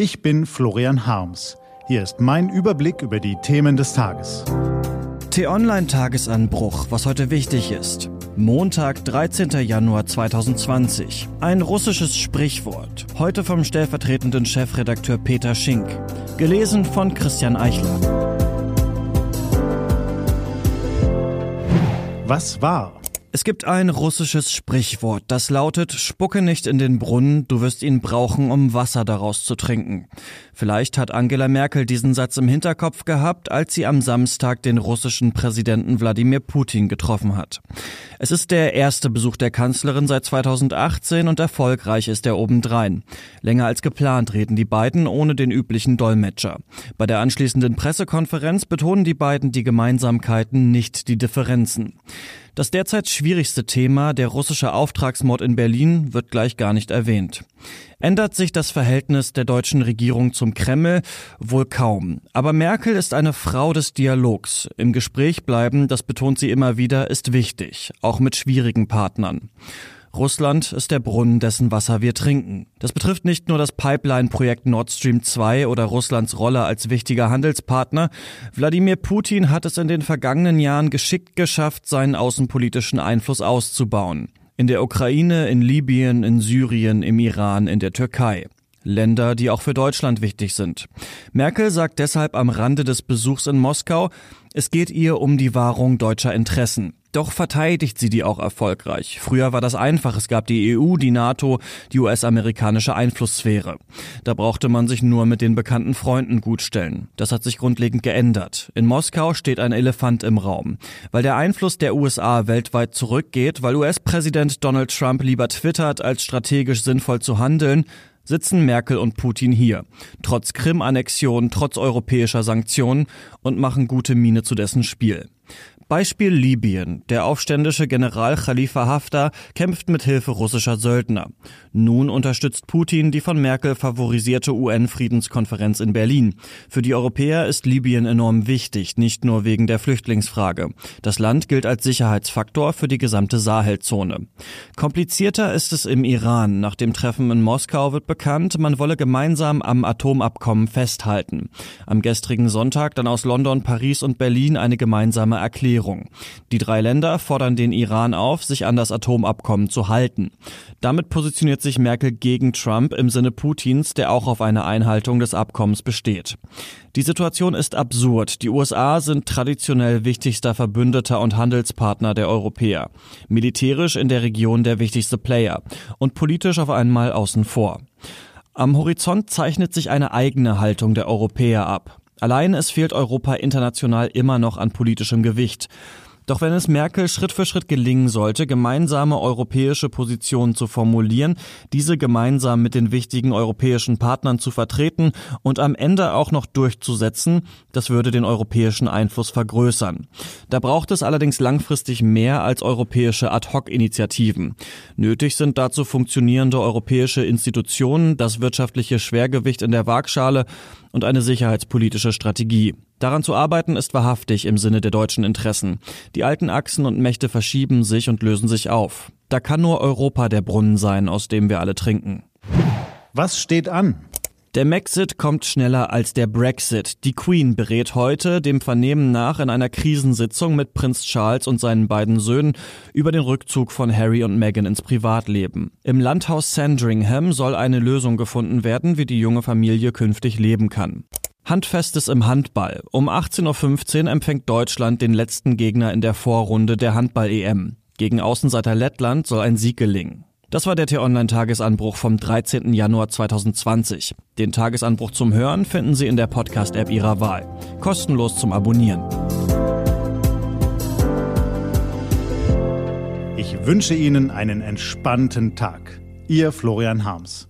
Ich bin Florian Harms. Hier ist mein Überblick über die Themen des Tages. T-Online-Tagesanbruch, was heute wichtig ist. Montag, 13. Januar 2020. Ein russisches Sprichwort. Heute vom stellvertretenden Chefredakteur Peter Schink. Gelesen von Christian Eichler. Was war? Es gibt ein russisches Sprichwort, das lautet, spucke nicht in den Brunnen, du wirst ihn brauchen, um Wasser daraus zu trinken. Vielleicht hat Angela Merkel diesen Satz im Hinterkopf gehabt, als sie am Samstag den russischen Präsidenten Wladimir Putin getroffen hat. Es ist der erste Besuch der Kanzlerin seit 2018 und erfolgreich ist er obendrein. Länger als geplant reden die beiden ohne den üblichen Dolmetscher. Bei der anschließenden Pressekonferenz betonen die beiden die Gemeinsamkeiten, nicht die Differenzen. Das derzeit schwierigste Thema, der russische Auftragsmord in Berlin, wird gleich gar nicht erwähnt. Ändert sich das Verhältnis der deutschen Regierung zum Kreml? Wohl kaum. Aber Merkel ist eine Frau des Dialogs. Im Gespräch bleiben, das betont sie immer wieder, ist wichtig, auch mit schwierigen Partnern. Russland ist der Brunnen, dessen Wasser wir trinken. Das betrifft nicht nur das Pipeline-Projekt Nord Stream 2 oder Russlands Rolle als wichtiger Handelspartner. Wladimir Putin hat es in den vergangenen Jahren geschickt geschafft, seinen außenpolitischen Einfluss auszubauen. In der Ukraine, in Libyen, in Syrien, im Iran, in der Türkei. Länder, die auch für Deutschland wichtig sind. Merkel sagt deshalb am Rande des Besuchs in Moskau, es geht ihr um die Wahrung deutscher Interessen. Doch verteidigt sie die auch erfolgreich. Früher war das einfach. Es gab die EU, die NATO, die US-amerikanische Einflusssphäre. Da brauchte man sich nur mit den bekannten Freunden gutstellen. Das hat sich grundlegend geändert. In Moskau steht ein Elefant im Raum. Weil der Einfluss der USA weltweit zurückgeht, weil US-Präsident Donald Trump lieber twittert, als strategisch sinnvoll zu handeln, sitzen Merkel und Putin hier, trotz Krim-Annexion, trotz europäischer Sanktionen und machen gute Miene zu dessen Spiel. Beispiel Libyen. Der aufständische General Khalifa Haftar kämpft mit Hilfe russischer Söldner. Nun unterstützt Putin die von Merkel favorisierte UN-Friedenskonferenz in Berlin. Für die Europäer ist Libyen enorm wichtig, nicht nur wegen der Flüchtlingsfrage. Das Land gilt als Sicherheitsfaktor für die gesamte Sahelzone. Komplizierter ist es im Iran. Nach dem Treffen in Moskau wird bekannt, man wolle gemeinsam am Atomabkommen festhalten. Am gestrigen Sonntag dann aus London, Paris und Berlin eine gemeinsame Erklärung. Erklärung. Die drei Länder fordern den Iran auf, sich an das Atomabkommen zu halten. Damit positioniert sich Merkel gegen Trump im Sinne Putins, der auch auf eine Einhaltung des Abkommens besteht. Die Situation ist absurd. Die USA sind traditionell wichtigster Verbündeter und Handelspartner der Europäer, militärisch in der Region der wichtigste Player und politisch auf einmal außen vor. Am Horizont zeichnet sich eine eigene Haltung der Europäer ab. Allein es fehlt Europa international immer noch an politischem Gewicht. Doch wenn es Merkel Schritt für Schritt gelingen sollte, gemeinsame europäische Positionen zu formulieren, diese gemeinsam mit den wichtigen europäischen Partnern zu vertreten und am Ende auch noch durchzusetzen, das würde den europäischen Einfluss vergrößern. Da braucht es allerdings langfristig mehr als europäische Ad-hoc-Initiativen. Nötig sind dazu funktionierende europäische Institutionen, das wirtschaftliche Schwergewicht in der Waagschale und eine sicherheitspolitische Strategie. Daran zu arbeiten ist wahrhaftig im Sinne der deutschen Interessen. Die alten Achsen und Mächte verschieben sich und lösen sich auf. Da kann nur Europa der Brunnen sein, aus dem wir alle trinken. Was steht an? Der Maxit kommt schneller als der Brexit. Die Queen berät heute dem Vernehmen nach in einer Krisensitzung mit Prinz Charles und seinen beiden Söhnen über den Rückzug von Harry und Meghan ins Privatleben. Im Landhaus Sandringham soll eine Lösung gefunden werden, wie die junge Familie künftig leben kann. Handfestes im Handball. Um 18.15 Uhr empfängt Deutschland den letzten Gegner in der Vorrunde der Handball-EM. Gegen Außenseiter Lettland soll ein Sieg gelingen. Das war der T-Online-Tagesanbruch vom 13. Januar 2020. Den Tagesanbruch zum Hören finden Sie in der Podcast-App Ihrer Wahl. Kostenlos zum Abonnieren. Ich wünsche Ihnen einen entspannten Tag. Ihr Florian Harms.